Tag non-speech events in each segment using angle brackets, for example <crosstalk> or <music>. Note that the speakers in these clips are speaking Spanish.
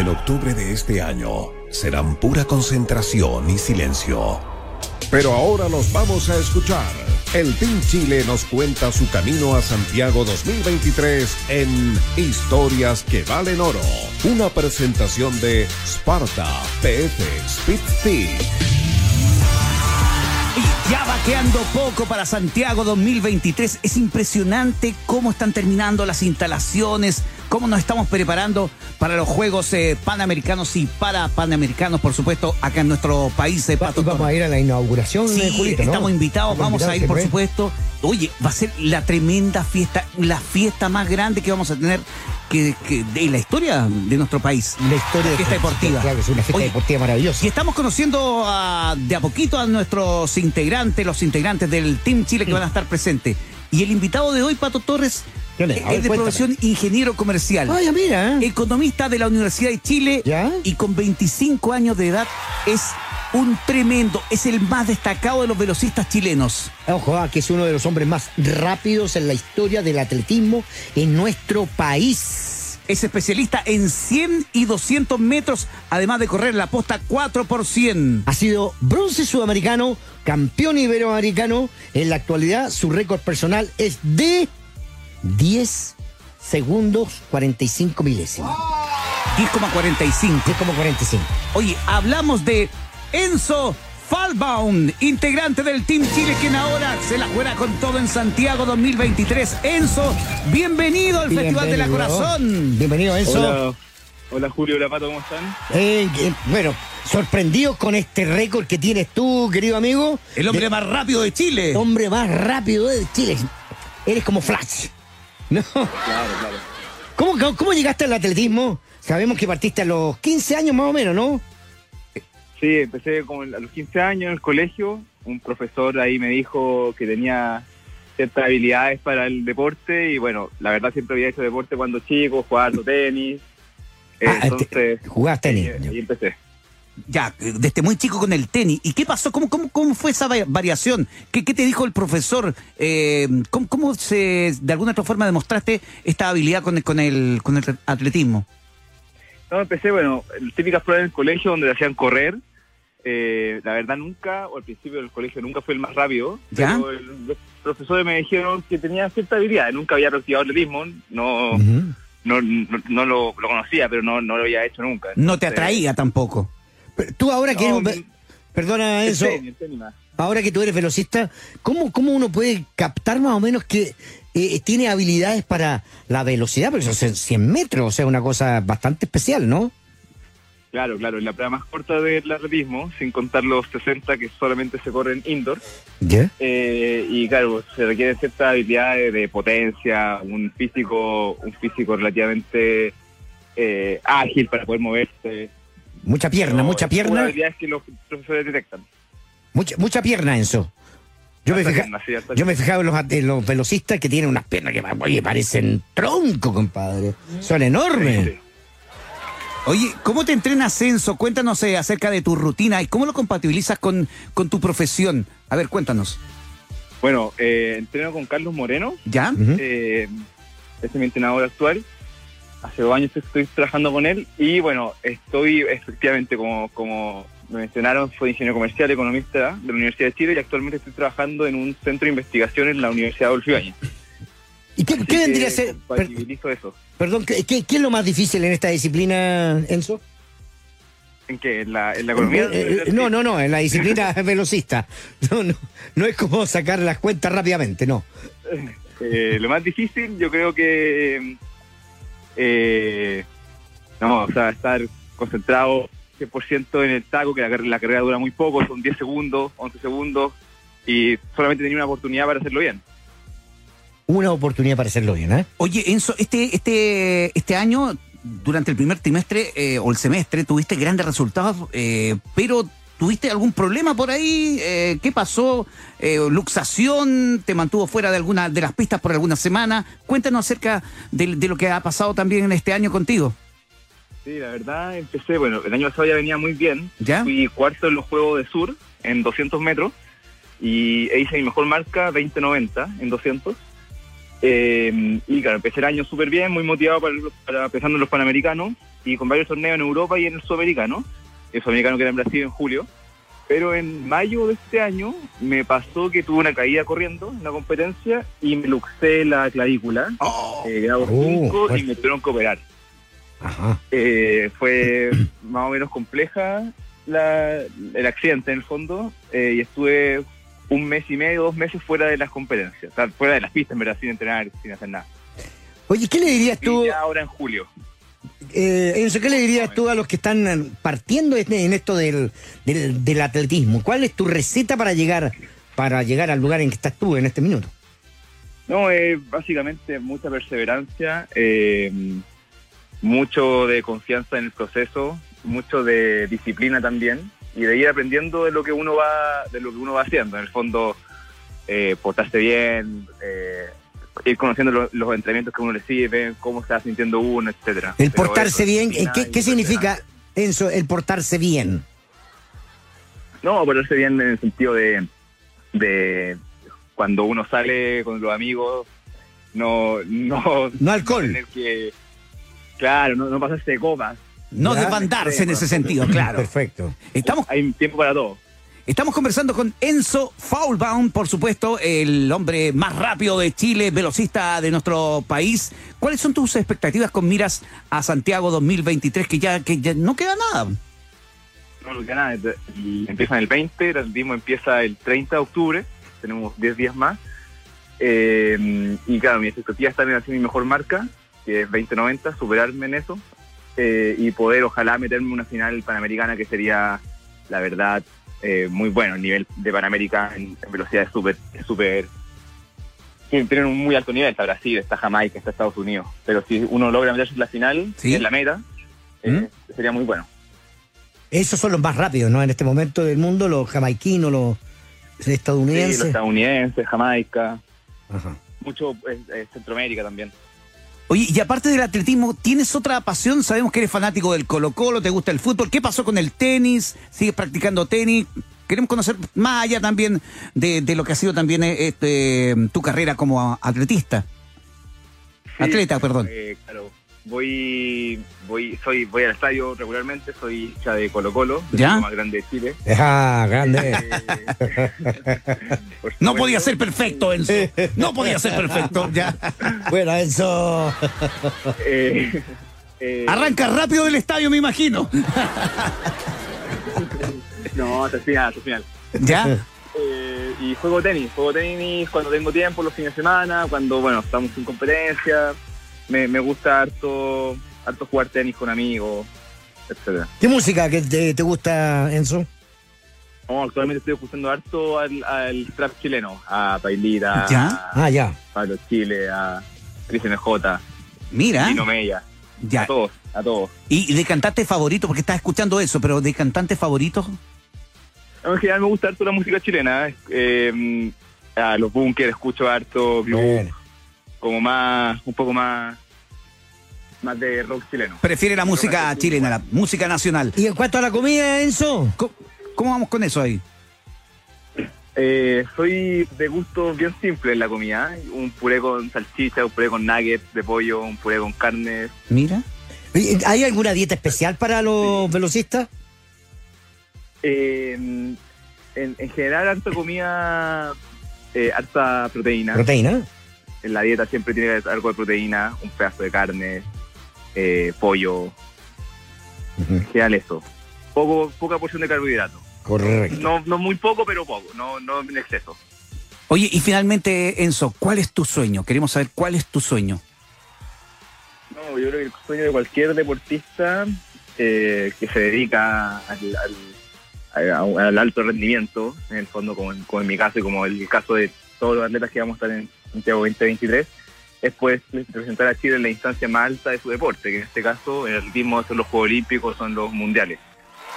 En octubre de este año serán pura concentración y silencio. Pero ahora los vamos a escuchar. El Team Chile nos cuenta su camino a Santiago 2023 en Historias que valen oro. Una presentación de Sparta PF Speed Team. Ya va quedando poco para Santiago 2023. Es impresionante cómo están terminando las instalaciones, cómo nos estamos preparando para los Juegos eh, Panamericanos y para Panamericanos, por supuesto, acá en nuestro país. Eh, vamos a ir a la inauguración, sí, estamos invitados, vamos a ir, por supuesto. Oye, va a ser la tremenda fiesta, la fiesta más grande que vamos a tener que, de la historia de nuestro país. La historia de fiesta deportiva. Claro, es una fiesta deportiva maravillosa. Y estamos conociendo de a poquito a nuestros integrantes, los integrantes del Team Chile que van a estar presentes. Y el invitado de hoy, Pato Torres, es de profesión ingeniero comercial. Vaya, mira. Economista de la Universidad de Chile. Y con 25 años de edad es un tremendo, es el más destacado de los velocistas chilenos. Ojo, ah, que es uno de los hombres más rápidos en la historia del atletismo en nuestro país. Es especialista en 100 y 200 metros, además de correr la posta 4 por 100. Ha sido bronce sudamericano, campeón iberoamericano. En la actualidad, su récord personal es de 10 segundos 45 milésimas. 10,45. 10,45. Oye, hablamos de Enzo Falbaum, integrante del Team Chile, quien ahora se la juega con todo en Santiago 2023. Enzo, bienvenido al Festival de la Corazón. Bienvenido, Enzo. Hola, hola Julio, hola Pato, ¿cómo están? Eh, eh, bueno, sorprendidos con este récord que tienes tú, querido amigo. El hombre más rápido de Chile. El hombre más rápido de Chile. Eres como Flash. <laughs> ¿No? Claro, claro. ¿Cómo, cómo llegaste al atletismo? Sabemos que partiste a los 15 años más o menos, ¿no? Sí, empecé como a los 15 años en el colegio. Un profesor ahí me dijo que tenía ciertas habilidades para el deporte y bueno, la verdad siempre había hecho deporte cuando chico, jugando tenis. Ah, entonces, ¿Jugás tenis? Y, empecé. Ya, desde muy chico con el tenis. ¿Y qué pasó? ¿Cómo, cómo, cómo fue esa variación? ¿Qué, qué te dijo el profesor? Eh, ¿cómo, ¿cómo, se, de alguna otra forma demostraste esta habilidad con, con, el, con el atletismo? No, empecé, bueno, típicas pruebas en el colegio donde hacían correr eh, la verdad nunca, o al principio del colegio nunca fue el más rápido, pero los profesores me dijeron que tenía cierta habilidad, nunca había practicado atletismo, no, no, no, lo, conocía, pero no, no lo había hecho nunca. no te atraía tampoco. Tú ahora que... perdona eso. ahora que tú eres velocista, ¿cómo, ¿cómo uno puede captar más o menos que eh, tiene habilidades para la velocidad? Porque son 100 metros, o sea, una cosa bastante especial, ¿no? Claro, claro, en la prueba más corta del atletismo, sin contar los 60 que solamente se corren indoor. Eh, y claro, se requiere cierta habilidad de, potencia, un físico, un físico relativamente eh, ágil para poder moverse. Mucha pierna, mucha pierna. habilidades que los profesores detectan. Mucha, mucha pierna, Enzo. Yo me, yo me fijaba en los, velocistas que tienen unas piernas que oye, parecen tronco, compadre. Son enormes. Oye, ¿cómo te entrenas Enzo? Cuéntanos eh, acerca de tu rutina y cómo lo compatibilizas con, con tu profesión. A ver, cuéntanos. Bueno, eh, entreno con Carlos Moreno. ¿Ya? Eh, es mi entrenador actual. Hace dos años estoy trabajando con él y bueno, estoy efectivamente, como, como me mencionaron, soy ingeniero comercial, economista de la Universidad de Chile y actualmente estoy trabajando en un centro de investigación en la Universidad de Adolfo ¿Y qué, vendría a ser? eso. Perdón, ¿qué, ¿qué, es lo más difícil en esta disciplina, Enzo? ¿En qué? ¿En la, economía? Eh, eh, no, no, no, en la disciplina <laughs> velocista. No, no, no es como sacar las cuentas rápidamente, no. Eh, lo más difícil, yo creo que. No, o sea, estar concentrado 100% en el taco, que la, la, carrera dura muy poco, son 10 segundos, 11 segundos, y solamente tenía una oportunidad para hacerlo bien una oportunidad para hacerlo bien. ¿eh? Oye, Enzo, este, este, este año, durante el primer trimestre eh, o el semestre, tuviste grandes resultados, eh, pero ¿tuviste algún problema por ahí? Eh, ¿Qué pasó? ¿Luxación? ¿Te mantuvo fuera de alguna de las pistas por alguna semana? Cuéntanos acerca de, lo que ha pasado también en este año contigo. Sí, la verdad empecé, bueno, el año pasado ya venía muy bien. ¿Ya? Fui cuarto en los Juegos de Sur en 200 metros y hice mi mejor marca 20-90 en 200 eh, y claro, empecé el año súper bien, muy motivado para, para empezando los Panamericanos. y con varios torneos en Europa y en el Sudamericano. El Sudamericano que era en Brasil en julio. Pero en mayo de este año me pasó que tuve una caída corriendo en una competencia y me luxé la clavícula, oh. eh, grado 5, uh, y me tuvieron que operar. Eh, fue <clears throat> más o menos compleja el accidente en el fondo eh, y estuve un mes y medio, dos meses fuera de las competencias, fuera de las pistas, en verdad, sin entrenar, sin hacer nada. Oye, ¿qué le dirías tú? ahora en julio. Eh, ¿qué le dirías tú a los que están partiendo en esto del, del, atletismo? ¿Cuál es tu receta para llegar, para llegar al lugar en que estás tú en este minuto? No, eh, básicamente mucha perseverancia, eh, mucho de confianza en el proceso, mucho de disciplina también y de ir aprendiendo de lo que uno va, de lo que uno va haciendo. En el fondo, eh, portarse bien, eh, ir conociendo los entrenamientos que uno le sirve, cómo se va sintiendo uno, etcétera. El portarse bien, ¿qué, qué significa eso, el portarse bien? No, portarse bien en el sentido de, de cuando uno sale con los amigos, no, no, no alcohol. que, claro, no, no pasarse de copas. No desbandarse en ese sentido, claro. <laughs> Perfecto. Estamos, Hay tiempo para todo. Estamos conversando con Enzo Faulbaum, por supuesto, el hombre más rápido de Chile, velocista de nuestro país. ¿Cuáles son tus expectativas con miras a Santiago 2023, que ya, que no queda nada? No, queda nada. Empieza el 20, el mismo empieza el 30 de octubre, tenemos 10 días más. Eh, y claro, mi expectativa está en hacer mi mejor marca, que es 2090, superarme en eso. Eh, y poder ojalá meterme en una final panamericana que sería, la verdad, eh, muy bueno. El nivel de Panamérica en, velocidad es súper, súper... Tienen un muy alto nivel, está Brasil, está Jamaica, está Estados Unidos. Pero si uno logra meterse en la final, en la meta, eh, ¿Mm? sería muy bueno. Esos son los más rápidos, ¿no? En este momento del mundo, los jamaiquinos, los estadounidenses. Sí, los estadounidenses, Jamaica. Mucho Centroamérica también. Oye, y aparte del atletismo, ¿tienes otra pasión? Sabemos que eres fanático del Colo Colo, te gusta el fútbol. ¿Qué pasó con el tenis? ¿Sigues practicando tenis? Queremos conocer más allá también de, lo que ha sido también este, tu carrera como atletista. Atleta, perdón. Eh, claro, voy, voy, soy, voy al estadio regularmente, soy ya de Colo Colo, ¿Ya? más grande de Chile. Ah, grande. <laughs> no podía ser perfecto, Enzo. No podía ser perfecto. Ya. Bueno, Enzo. Eh, eh, Arranca rápido del estadio, me imagino. no, hasta el final, hasta el final. ¿Ya? Eh, y juego tenis, juego tenis cuando tengo tiempo, los fines de semana, cuando, bueno, estamos en competencia me, me gusta harto, harto jugar tenis con amigos, etcétera. ¿Qué música que te, gusta, Enzo? No, actualmente estoy escuchando harto al, al trap chileno, a Pailita, ¿Ya? a ah, ya. Pablo Chile, a Cristian J. Mira. Lino Mella. Ya. A todos, a todos. ¿Y de cantante favorito? Porque estás escuchando eso, pero de cantante favorito. en general me gusta harto la música chilena. Eh, a los bunkers escucho harto, como más, un poco más más de rock chileno. Prefiere la música chilena, la música nacional. ¿Y en cuanto a la comida, Enzo? ¿Cómo, vamos con eso ahí? Eh, soy de gusto bien simple en la comida. Un puré con salchicha, un puré con nuggets de pollo, un puré con carne. Mira. ¿Hay alguna dieta especial para los velocistas? Eh, en, general, harta comida, eh, harta proteína. ¿Proteína? En la dieta siempre tiene algo de proteína, un pedazo de carne, eh, pollo. Uh eso. Poco, poca porción de carbohidratos. Correcto. No, no muy poco, pero poco, no, no en exceso. Oye, y finalmente, Enzo, ¿cuál es tu sueño? Queremos saber cuál es tu sueño. No, yo creo que el sueño de cualquier deportista eh, que se dedica al, al, alto rendimiento, en el fondo, como en, como en mi caso y como el caso de todos los atletas que vamos a estar en, Santiago 2023, es pues representar a Chile en la instancia más alta de su deporte, que en este caso el ritmo son los Juegos Olímpicos, son los mundiales.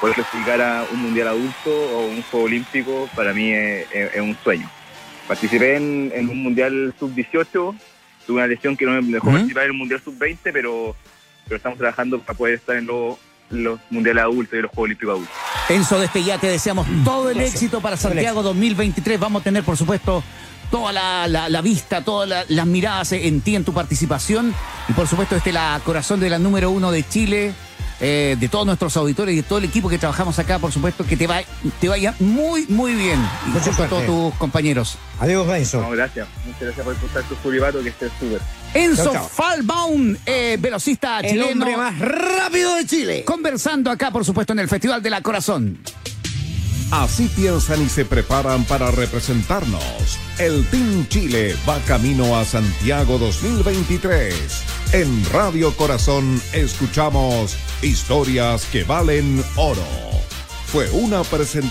Poder clasificar a un mundial adulto o un Juego Olímpico para mí es, un sueño. Participé en, un mundial sub-18, tuve una lesión que no me dejó participar en el mundial sub-20, pero, pero estamos trabajando para poder estar en los mundiales adultos y los Juegos Olímpicos adultos. Enzo, desde ya te deseamos todo el éxito para Santiago 2023. Vamos a tener, por supuesto, toda la, vista, todas las miradas en ti, en tu participación. Y por supuesto, este la corazón de la número uno de Chile, eh, de todos nuestros auditores y de todo el equipo que trabajamos acá, por supuesto, que te, va, te vaya muy, muy bien. Y por todos tus compañeros. Adiós, Enzo. No, gracias. Muchas gracias por escuchar tu Furibato, que esté súper. Enzo Falbaum, eh, velocista el chileno. hombre más rápido de Chile. Conversando acá, por supuesto, en el Festival de la Corazón. Así piensan y se preparan para representarnos. El Team Chile va camino a Santiago 2023. En Radio Corazón escuchamos historias que valen oro. Fue una presentación.